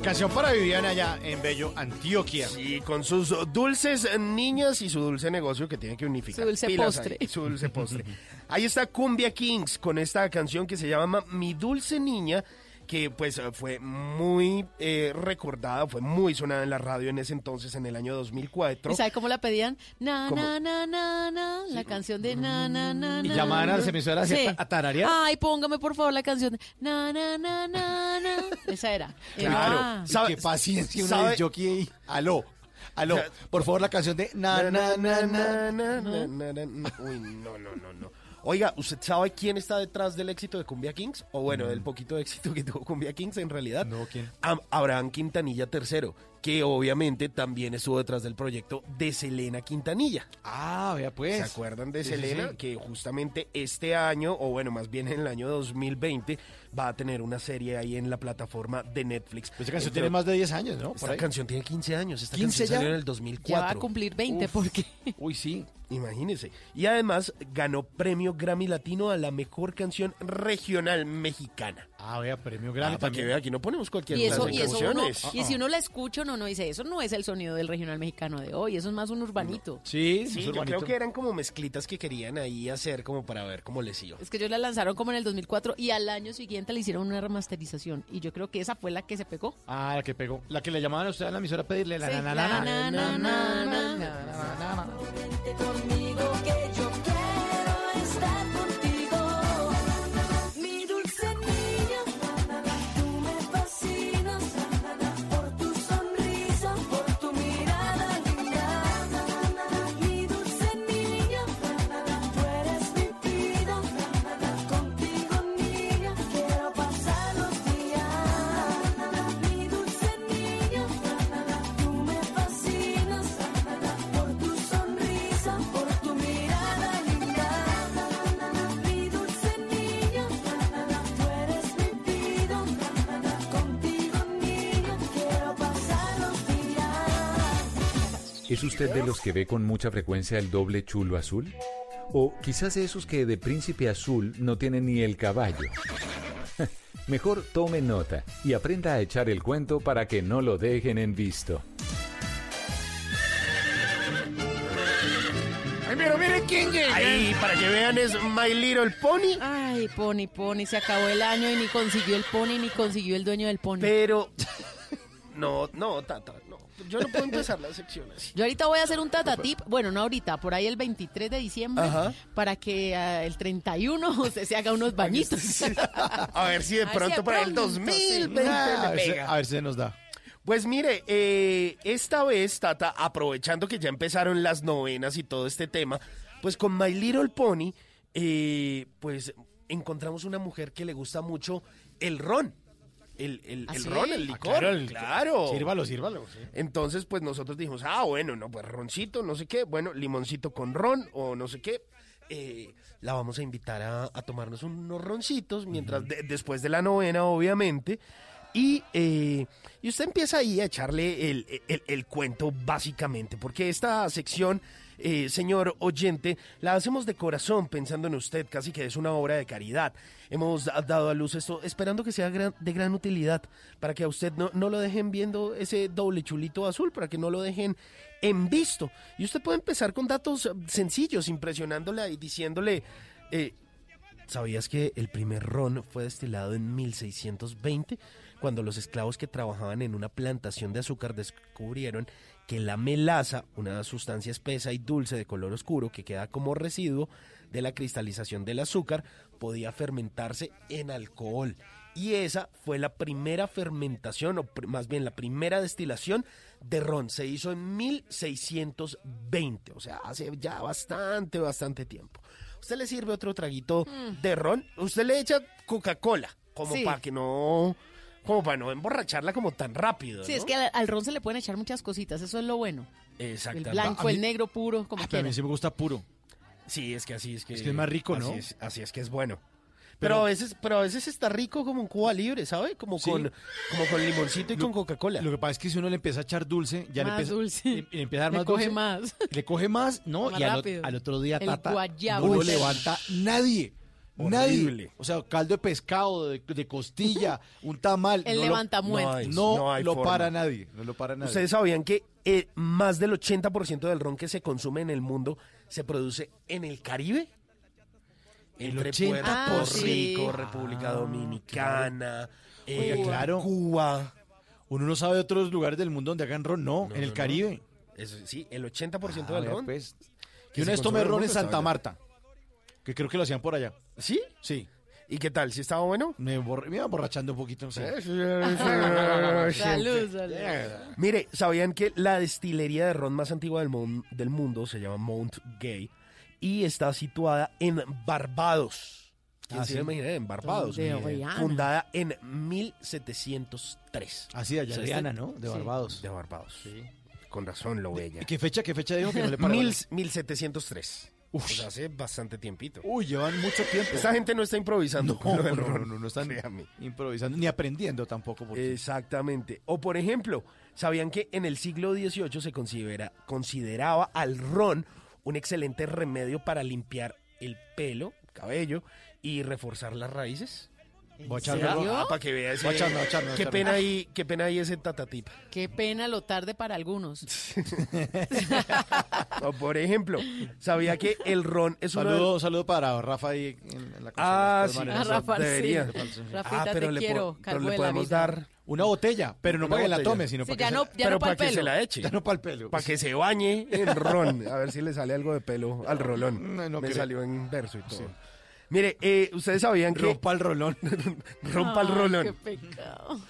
canción para Viviana allá en Bello, Antioquia. Y con sus dulces niñas y su dulce negocio que tiene que unificar. Su dulce Pilas postre. ahí, su dulce postre. Ahí está Cumbia Kings con esta canción que se llama Mi Dulce Niña, que pues fue muy eh, recordada, fue muy sonada en la radio en ese entonces, en el año 2004. ¿Y sabe cómo la pedían? Na, ¿Cómo? na, na, na, na, la canción de na, na, na, Y na, llamaban a las emisoras a- a tararear. Ay, póngame por favor la canción de na, na, na, na, na. Esa era. Claro. Ah. Y qué paciencia uno sabe- jockey ahí. Aló. Aló. Por favor, la canción de na, na, na, na. na, na, na, na, na. Uy, no, no, no, no. Oiga, ¿usted sabe quién está detrás del éxito de Cumbia Kings? O bueno, del poquito éxito que tuvo Cumbia Kings en realidad. No, ¿quién? Am- Abraham Quintanilla III, que obviamente también estuvo detrás del proyecto de Selena Quintanilla. Ah, vea pues. ¿Se acuerdan de Sí, Selena? sí. Que justamente este año, o bueno, más bien en el año 2020, va a tener una serie ahí en la plataforma de Netflix. Esa canción Entre- tiene más de 10 años, ¿no? Esta canción tiene 15 años. Esta 15 canción ya. salió en el 2004. Ya va a cumplir 20 Uf. porque Uy, sí, imagínese. Y además ganó premio Grammy Latino a la mejor canción regional mexicana. Ah, vea, premio Grammy Ah, para que vea, aquí no ponemos cualquier y eso, y eso uno, canciones. y si uno la escucha, uno no dice, eso no es el sonido del regional mexicano de hoy, eso es más un urbanito. Sí, Sí, es yo urbanito. creo que eran como mezclitas que querían ahí hacer como para ver cómo les iba. Es que ellos la lanzaron como en el 2004 y al año siguiente le hicieron una remasterización y yo creo que esa fue la que se pegó. Ah, la que pegó. La que le llamaban a usted a la emisora a pedirle la Sí, na, na, la na, na, na, na, ¿Es usted de los que ve con mucha frecuencia el doble chulo azul? ¿O quizás de esos que de príncipe azul no tienen ni el caballo? Mejor tome nota y aprenda a echar el cuento para que no lo dejen en visto. Ay, pero miren quién llega. Ahí, para que vean, es My Little Pony. Ay, Pony, Pony, se acabó el año y ni consiguió el Pony ni consiguió el dueño del Pony. Pero. No, no, Tata. Yo no puedo empezar la sección así. Yo ahorita voy a hacer un tata tip, bueno, no ahorita, por ahí el 23 de diciembre, Ajá. para que ah, el 31 usted se haga unos bañitos. A ver si de A ver si pronto para el pronto, 2020 sí. Ah, a, le pega. a ver si se nos da. Pues mire, eh, esta vez, Tata, aprovechando que ya empezaron las novenas y todo este tema, pues con My Little Pony, eh, pues encontramos una mujer que le gusta mucho el ron. El, el, ¿Ah, el sí? ron, el Ah, licor. claro, el- claro. Sírvalo, sírvalo. sí. Entonces, pues nosotros dijimos, ah, bueno, no, pues roncito, no sé qué, bueno, limoncito con ron o no sé qué. Eh, la vamos a invitar a, a tomarnos unos roncitos mientras de- después de la novena, obviamente. Y, eh, y usted empieza ahí a echarle el, el- el cuento básicamente, porque esta sección, eh, señor oyente, la hacemos de corazón pensando en usted, casi que es una obra de caridad. Hemos da- dado a luz esto esperando que sea gran- de gran utilidad, para que a usted no, lo dejen viendo ese doble chulito azul, para que no lo dejen en visto. Y usted puede empezar con datos sencillos, impresionándola y diciéndole... eh, ¿Sabías que el primer ron fue destilado en 1620? Cuando los esclavos que trabajaban en una plantación de azúcar descubrieron que la melaza, una sustancia espesa y dulce de color oscuro que queda como residuo de la cristalización del azúcar, podía fermentarse en alcohol. Y esa fue la primera fermentación, o más bien la primera destilación de ron. Se hizo en 1620, o sea, hace ya bastante, bastante tiempo. Usted le sirve otro traguito de ron, usted le echa Coca-Cola, como Sí. para que no, como para no emborracharla como tan rápido. Sí, ¿no? es que al, al ron se le pueden echar muchas cositas, eso es lo bueno. El Exactamente. blanco, el negro puro, como Ah, pero a mí sí me gusta puro. Sí, es que así es que. Es que es más rico, ¿no? Así es, así es que es bueno. Pero, Pero- a veces, pero a veces está rico como en Cuba Libre, ¿sabe? Como Sí. con, como con limoncito y Lo- con Coca-Cola. Lo que pasa es que si uno le empieza a echar dulce, ya Más le empieza, dulce. le- le empieza a dar Le más coge dulce, más. Le coge más, ¿no? Más y al, rápido. al otro día, El tata, guayabo. no lo Uy. levanta nadie. Horrible. Nadie. O sea, caldo de pescado, de, de costilla, un tamal. El no lo- levanta muertos. No hay- No, no hay lo forma. para nadie. No lo para nadie. ¿Ustedes sabían que eh, más del 80% del ron que se consume en el mundo se produce en el Caribe? El Entre 80%. Puerto Ah, sí. Rico, República Dominicana, eh, Oiga, claro. Cuba. Uno no sabe de otros lugares del mundo donde hagan ron, no, en el no, Caribe. Eso, sí, el 80% Ah, del ron. pues. que Y una vez tomé ron en está Santa. Marta, que creo que lo hacían por allá. ¿Sí? Sí. ¿Y qué tal? ¿Sí estaba bueno? Me, me iba borrachando un poquito. sí. Salud, salud. Mire, ¿sabían que la destilería de ron más antigua del, mon- del mundo se llama Mount Gay y está situada en Barbados? ¿Quién Ah, se sí. En Barbados. De Oriana. Fundada en 1703. Así, allá O sea, de este- Ana, ¿no? De Sí, Barbados. De Barbados. Con razón lo ve ella. ¿Y qué fecha, qué fecha dijo que no le paró? Mil, 1703. Uf. Hace bastante tiempito. Uy, llevan mucho tiempo. Esta gente no está improvisando. No, no, no, no, no están improvisando ni aprendiendo tampoco. porque- Exactamente. O por ejemplo, ¿sabían que en el siglo XVIII se considera, consideraba al ron un excelente remedio para limpiar el pelo, cabello y reforzar las raíces? Ron. Ah, para que voy a qué pena ahí, qué pena ahí ese tatatip. Qué pena lo tarde para algunos. O por ejemplo, ¿sabía que el ron es uno de- Saludo, saludo para Rafa ahí en, en la Ah, consola, de sí, Ah. Rafa, debería. sí. Ah, pero te le, quiero. pero le podemos dar Una botella, pero no para que la tome, sino Sí, para que, no, se, no para que se la eche. ya no para el pelo. Para que se bañe en ron. A ver si le sale algo de pelo al rolón. No, no Me creo. salió en verso y todo. Mire, eh, ustedes sabían que... Rompa el rolón. Rompa el rolón. Qué pecado.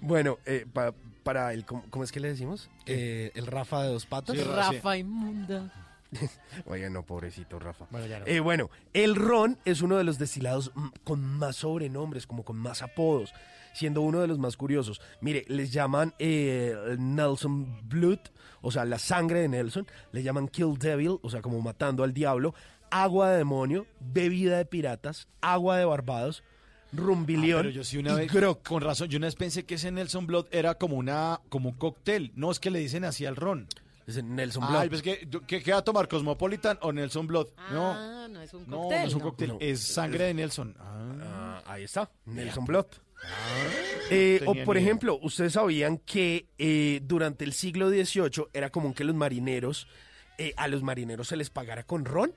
Bueno, eh, pa- para el... ¿cómo, cómo es que le decimos? Eh, el Rafa de dos patas. Sí, Rafa inmunda. Oye, no, pobrecito Rafa. Bueno, ya no. Eh, bueno, el ron es uno de los destilados mm, con más sobrenombres, como con más apodos, siendo uno de los más curiosos. Mire, les llaman eh, Nelson Blood, o sea, la sangre de Nelson, le llaman Kill Devil, o sea, como matando al diablo, agua de demonio, bebida de piratas, agua de Barbados, rumbilión Ah, pero yo sí una vez, con razón, yo una vez pensé que ese Nelson Blood era como una como un cóctel. No, es que le dicen así al ron. Nelson Ah, Blood. pues que, ¿qué, qué va a tomar? ¿Cosmopolitan o Nelson Blood? no, Ah, no es un no, cóctel. no es un ¿no? cóctel, No. es sangre de Nelson. Ah, Ah, ahí está, Nelson Blood. Eh, o por ejemplo, ustedes sabían que eh, durante el siglo XVIII era común que los marineros, eh, a los marineros se les pagara con ron.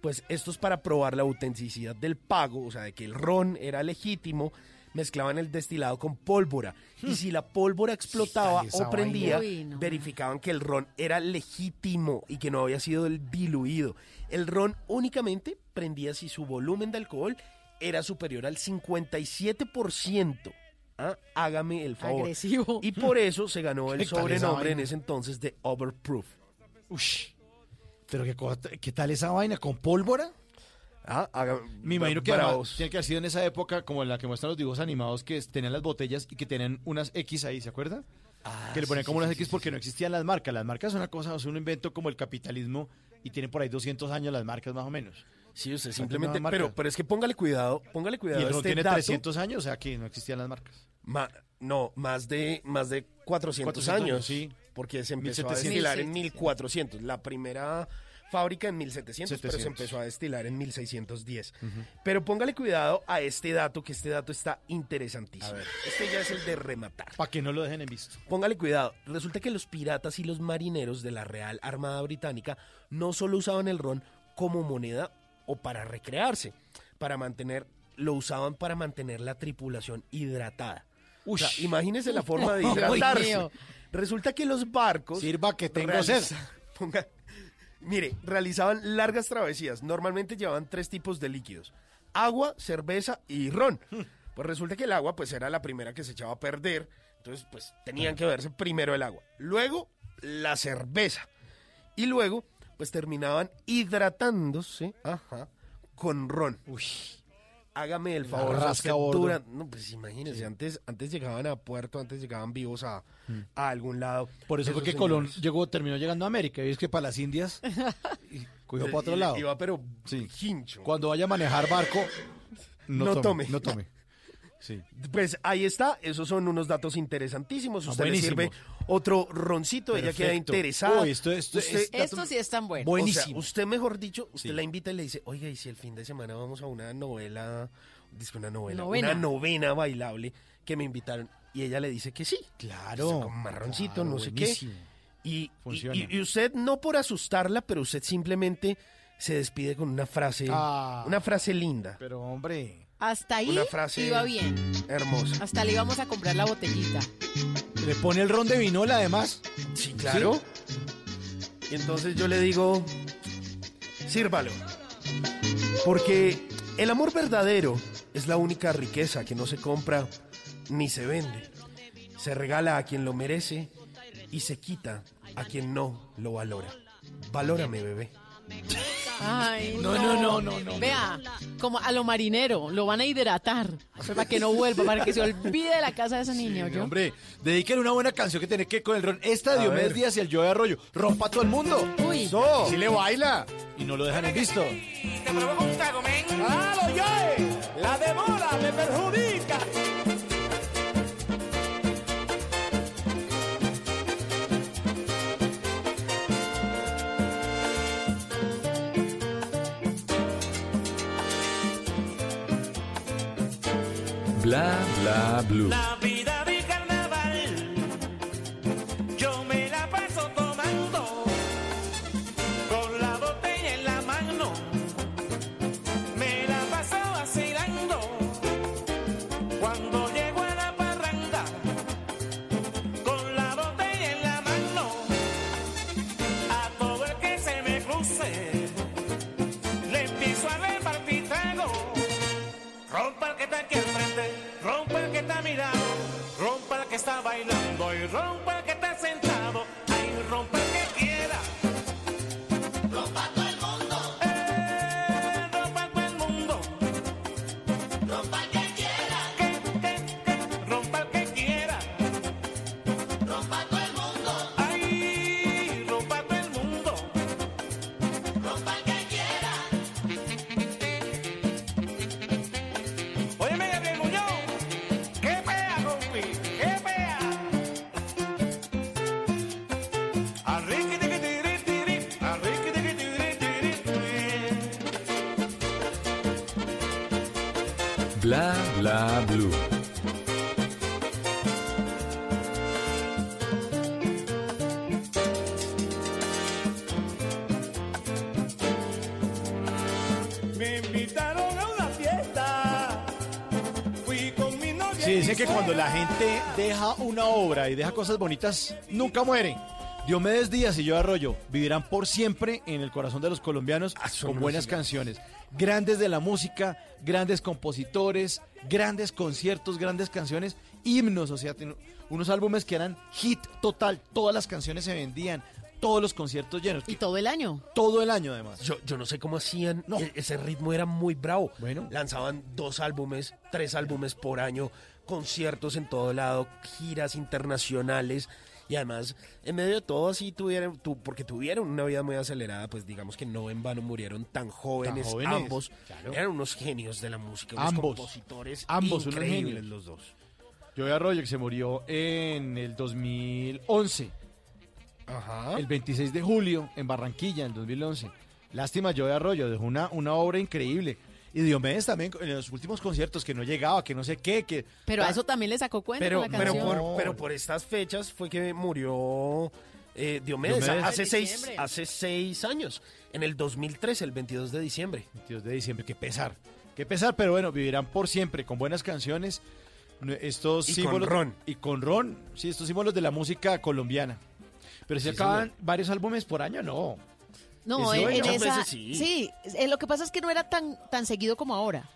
Pues esto es para probar la autenticidad del pago, o sea, de que el ron era legítimo, mezclaban el destilado con pólvora. Y si la pólvora explotaba o prendía, vaina. Uy, no. verificaban que el ron era legítimo y que no había sido diluido. El ron únicamente prendía si su volumen de alcohol era superior al 57%. ¿Ah? Hágame el favor. Agresivo. Y por eso se ganó el ¿Qué tal esa sobrenombre en ese entonces de Overproof. ush. Pero qué, ¿qué tal esa vaina? ¿Con pólvora? Ah, haga- Me imagino que además tiene que haber sido en esa época como en la que muestran los dibujos animados que tenían las botellas y que tenían unas X ahí, ¿se acuerda? Ah, que le ponían sí, como unas sí, X porque sí. no existían las marcas. Las marcas son una cosa, es un invento como el capitalismo y tienen por ahí 200 años las marcas más o menos. Sí, usted simplemente... marca. Pero, pero es que póngale cuidado, póngale Y cuidado ron este tiene dato. 300 años, o sea que no existían las marcas. Ma- no, más de, más de 400, 400 años. años, sí. Porque se empezó 1700. a destilar en 1400. La primera fábrica en 1700, pero se 700. empezó a destilar en 1610. Pero póngale cuidado a este dato, que este dato está interesantísimo. Este ya es el de rematar. Para que no lo dejen en visto. Póngale cuidado. Resulta que los piratas y los marineros de la Real Armada Británica no solo usaban el ron como moneda o para recrearse. para mantener, lo usaban para mantener la tripulación hidratada. O sea, Ush. imagínense la forma de Uy, hidratarse. Resulta que los barcos... Sirva que tengo realiza- sed. Ponga- mire, realizaban largas travesías. Normalmente llevaban tres tipos de líquidos. Agua, cerveza y ron. Pues resulta que el agua pues era la primera que se echaba a perder. Entonces pues tenían que verse primero el agua. Luego la cerveza. Y luego pues terminaban hidratándose ajá, con ron. Hágame el favor, rasca No, pues imagínense, antes, antes llegaban a puerto, antes llegaban vivos a, a algún lado. Mm. Por eso fue que Colón llegó, terminó llegando a América. Y es que para las Indias y cogió para otro lado. Iba pero Sí. hincho. Cuando vaya a manejar barco, no, No tome, tome. No tome. Sí. Pues ahí está, esos son unos datos interesantísimos. Ah, Usted le sirve otro roncito, ella queda interesada. Uy, esto- esto Usted- es- Estos sí están buenos. O sea, Buenísimo. usted, mejor dicho, usted Sí. la invita y le dice, oiga, y si el fin de semana vamos a una novela, dice una novela, Novena. una novena bailable que me invitaron. Y ella le dice que sí. Claro. Con marroncito, Claro, no sé buenísimo. qué. Y, Funciona. y- y usted, no por asustarla, pero usted simplemente se despide con una frase, Ah. una frase linda, Pero hombre, Hasta ahí una frase iba bien. hermosa. Hasta le íbamos a comprar la botellita. le pone el ron de vinola además. Sí, claro. Y entonces yo le digo, sírvalo. Porque el amor verdadero es la única riqueza que no se compra ni se vende. Se regala a quien lo merece y se quita a quien no lo valora. Valórame, bebé. Ay, No, no, no, no, no. Vea, como a lo marinero, lo van a hidratar. Para que no vuelva, para que se olvide de la casa de ese niño, Sí, ¿yo? Hombre, dediquen una buena canción que tiene que ver con el ron. Esta de Diomedes. Díaz y el Joe Arroyo. Rompa a todo el mundo. Uy. Eso. Sí le baila. Y no lo dejan en visto. ¡Claro, yo! La demora me perjudica. Bla bla blue. Bla bla blue. Me invitaron a una fiesta. Fui con mi novia. Sí, dice que cuando la gente deja una obra y deja cosas bonitas, nunca muere. Diomedes Díaz y Joe Arroyo vivirán por siempre en el corazón de los colombianos con buenas canciones. Grandes de la música, grandes compositores, grandes conciertos, grandes canciones, himnos. O sea, unos álbumes que eran hit total. Todas las canciones se vendían, todos los conciertos llenos. Y todo el año. Todo el año, además. Yo, yo no sé cómo hacían, No. e- ese ritmo era muy bravo. Bueno. Lanzaban dos álbumes, tres álbumes por año, conciertos en todo lado, giras internacionales. Y además, en medio de todo así tuvieron, tu- porque tuvieron una vida muy acelerada, pues digamos que no en vano murieron tan jóvenes, jóvenes, ambos. claro. Eran unos genios de la música, unos Ambos. compositores Ambos, increíbles los dos. Joe Arroyo, que se murió en el 2011. Ajá. el 26 de julio en Barranquilla, en 2011. Lástima, Joe Arroyo dejó una, una obra increíble. Y Diomedes también en los últimos conciertos que no llegaba, que no sé qué, que... Pero a eso también le sacó cuenta Pero, con la pero, canción. por, pero por estas fechas fue que murió eh, Diomedes, Diomedes. hace seis, hace seis años, en el 2013, el 22 de diciembre. 22 de diciembre, qué pesar. Qué pesar, pero bueno, vivirán por siempre con buenas canciones. Estos Y con símbolos. ron. Y con ron. Sí, estos símbolos de la música colombiana. Pero si Sí, acaban señor. varios álbumes por año, no. No, en, en esa. sí. Sí, eh, lo que pasa es que no era tan, tan seguido como ahora.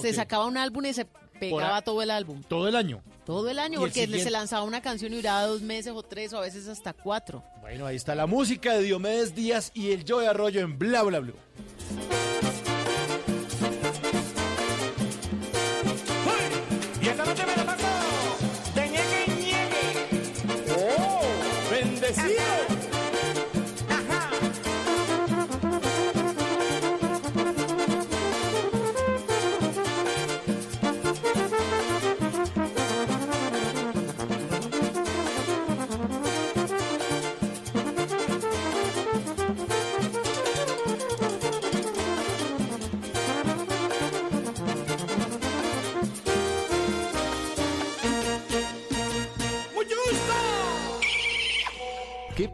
Se sacaba un álbum y se pegaba a- todo el álbum. Todo el año. Todo el año, el porque se lanzaba una canción y duraba dos meses o tres o a veces hasta cuatro. Bueno, ahí está la música de Diomedes Díaz y el Joy Arroyo en Bla Bla Blue.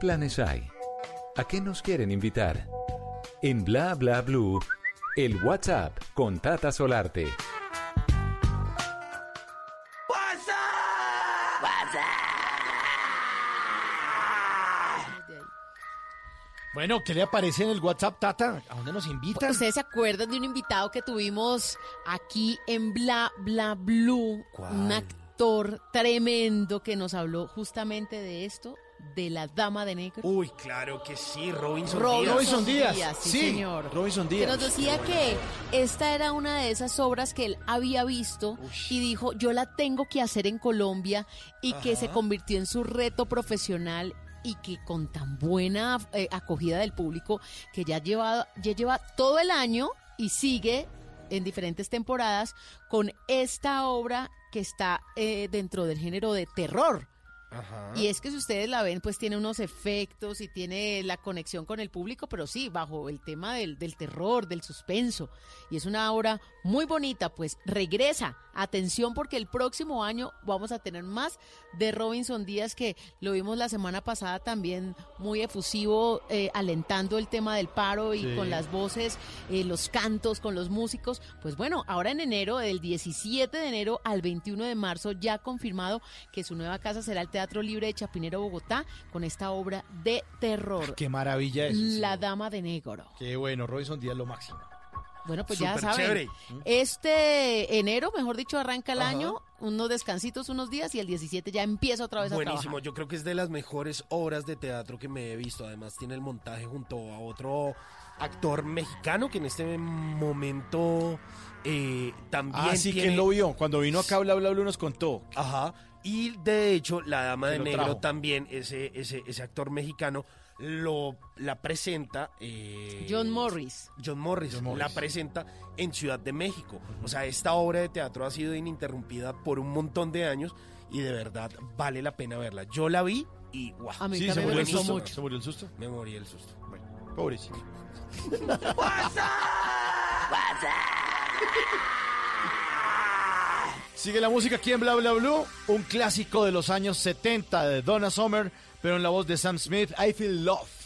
Planes hay? ¿A qué nos quieren invitar? En Bla Bla Blue, el WhatsApp con Tata Solarte. Bueno, ¿qué le aparece en el WhatsApp, Tata? ¿A dónde nos invitan? ¿Ustedes se acuerdan de un invitado que tuvimos aquí en Bla Bla Blue? Un actor tremendo que nos habló justamente de esto, de la Dama de Negro. Uy, claro que sí, Robinson, Robinson Díaz. Díaz, sí, Sí, señor. Robinson Que Díaz. nos decía que esta era una de esas obras que él había visto y dijo, yo la tengo que hacer en Colombia y que se convirtió en su reto profesional y que con tan buena eh, acogida del público que ya lleva, ya lleva todo el año y sigue en diferentes temporadas con esta obra que está eh, dentro del género de terror. Ajá. Y es que si ustedes la ven, pues tiene unos efectos y tiene la conexión con el público, pero sí, bajo el tema del, del terror, del suspenso. Y es una obra muy bonita, pues regresa. Atención porque el próximo año vamos a tener más de Robinson Díaz, que lo vimos la semana pasada también muy efusivo, eh, alentando el tema del paro y Sí. con las voces, eh, los cantos, con los músicos. Pues bueno, ahora en enero, del 17 de enero al 21 de marzo, ya confirmado que su nueva casa será el Teatro Libre de Chapinero, Bogotá, con esta obra de terror. Qué maravilla es. La Dama de Negro. Qué bueno, Robinson Díaz lo máximo. Bueno, pues ya saben. chévere. Este enero, mejor dicho, arranca el Ajá. año, unos descansitos, unos días, y el 17 ya empieza otra vez a Buenísimo, trabajar. yo creo que es de las mejores obras de teatro que me he visto. Además tiene el montaje junto a otro actor mexicano que en este momento eh, también Ah, sí, tiene... ¿quién lo vio? Cuando vino acá Bla Bla Blue nos contó. Ajá. Y de hecho, la dama Que de negro trajo. también, ese, ese, ese actor mexicano, lo la presenta. eh, John Morris. John Morris, John Morris. la presenta en Ciudad de México. O sea, esta obra de teatro ha sido ininterrumpida por un montón de años y de verdad vale la pena verla. Yo la vi y wow. A mí Sí, se murió el susto. mucho. ¿Se murió el susto? Me morí el susto. Pobrecito. Sigue la música aquí en Bla Bla Blue, un clásico de los años 70 de Donna Summer, pero en la voz de Sam Smith, I Feel Love.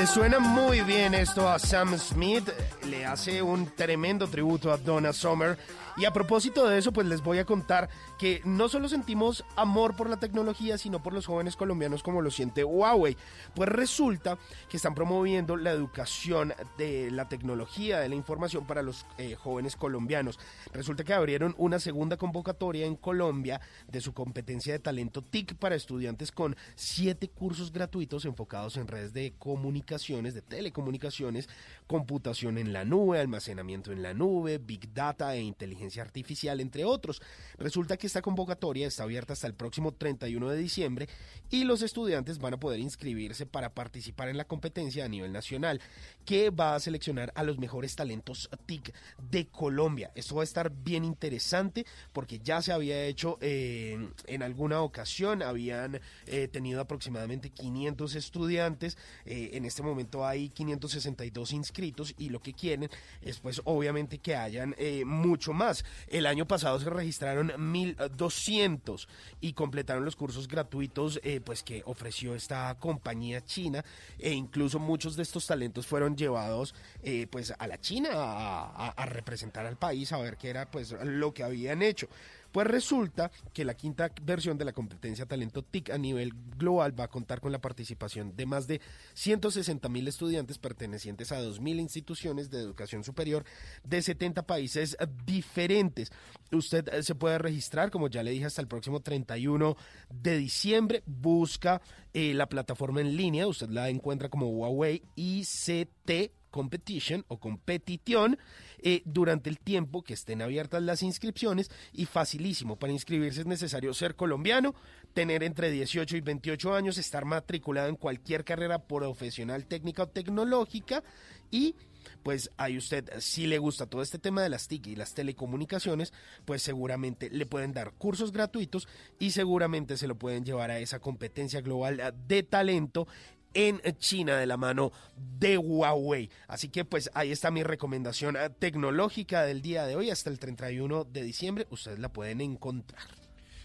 Le suena muy bien esto a Sam Smith, le hace un tremendo tributo a Donna Summer. Y a propósito de eso, pues les voy a contar que no solo sentimos amor por la tecnología, sino por los jóvenes colombianos como lo siente Huawei. Pues resulta que están promoviendo la educación de la tecnología, de la información para los eh, jóvenes colombianos. Resulta que abrieron una segunda convocatoria en Colombia de su competencia de talento TIC para estudiantes con siete cursos gratuitos enfocados en redes de comunicaciones, de telecomunicaciones, computación en la nube, almacenamiento en la nube, big data e inteligencia artificial, entre otros. Resulta que esta convocatoria está abierta hasta el próximo 31 de diciembre y los estudiantes van a poder inscribirse para participar en la competencia a nivel nacional, que va a seleccionar a los mejores talentos TIC de Colombia. Esto va a estar bien interesante porque ya se había hecho eh, en alguna ocasión, habían eh, tenido aproximadamente 500 estudiantes, eh, en este momento hay 562 inscritos y lo que quieren es pues obviamente que hayan mucho más. El año pasado se registraron 1200 y completaron los cursos gratuitos eh, pues que ofreció esta compañía china e incluso muchos de estos talentos fueron llevados eh, pues a la China a, a- representar al país a ver qué era pues lo que habían hecho. Pues resulta que la quinta versión de la competencia Talento TIC a nivel global va a contar con la participación de más de 160 mil estudiantes pertenecientes a 2.000 instituciones de educación superior de 70 países diferentes. Usted eh, se puede registrar, como ya le dije, hasta el próximo 31 de diciembre. Busca eh, la plataforma en línea, usted la encuentra como Huawei ICT competition o competición eh, durante el tiempo que estén abiertas las inscripciones y facilísimo. Para inscribirse es necesario ser colombiano, tener entre 18 y 28 años, estar matriculado en cualquier carrera profesional, técnica o tecnológica y pues ahí usted, si le gusta todo este tema de las TIC y las telecomunicaciones, pues seguramente le pueden dar cursos gratuitos y seguramente se lo pueden llevar a esa competencia global de talento en China de la mano de Huawei. Así que pues ahí está mi recomendación tecnológica del día de hoy hasta el 31 de diciembre. Ustedes la pueden encontrar.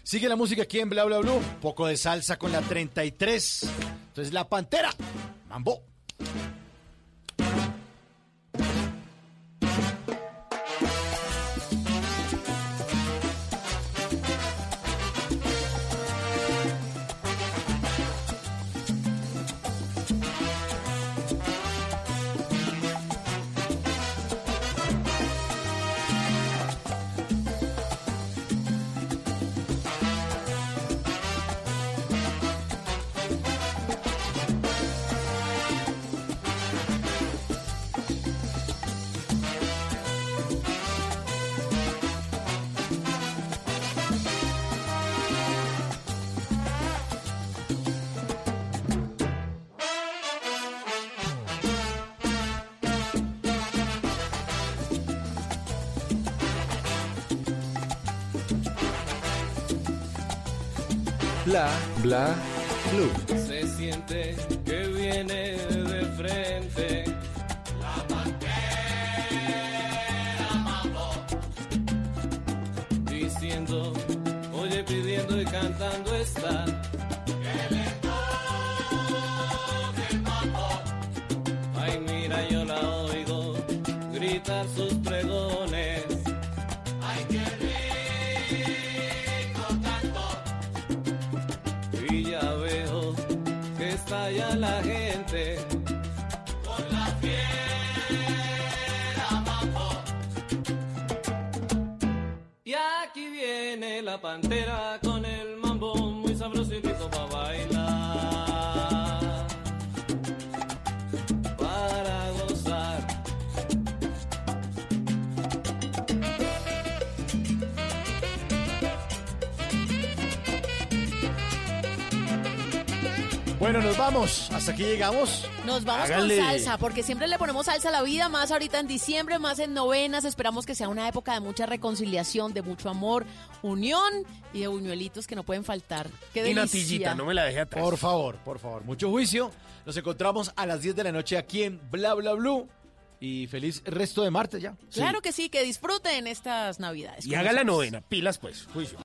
Sigue la música aquí en Bla Bla Blue. Poco de salsa con la 33. Entonces la pantera. Mambo. Bla bla blue. Se siente que viene de frente. La pantera mambo. Diciendo, oye, pidiendo y cantando está. Que le toque mambo. Ay, mira, yo la oigo gritar sus pregones. La. Y aquí viene la pantera con el mambo muy sabroso y rico para bailar. Para gozar. Bueno, nos vamos. Hasta aquí llegamos. Nos vamos con salsa, porque siempre le ponemos salsa a la vida, más ahorita en diciembre, más en novenas. Esperamos que sea una época de mucha reconciliación, de mucho amor, unión y de buñuelitos que no pueden faltar. Qué Y delicia. natillita, no me la deje atrás. Por favor, por favor, mucho juicio. Nos encontramos a las 10 de la noche aquí en Bla Bla Blue. Y feliz resto de martes ya. Claro que sí, que disfruten estas navidades. Y haga la novena, pilas pues, juicio.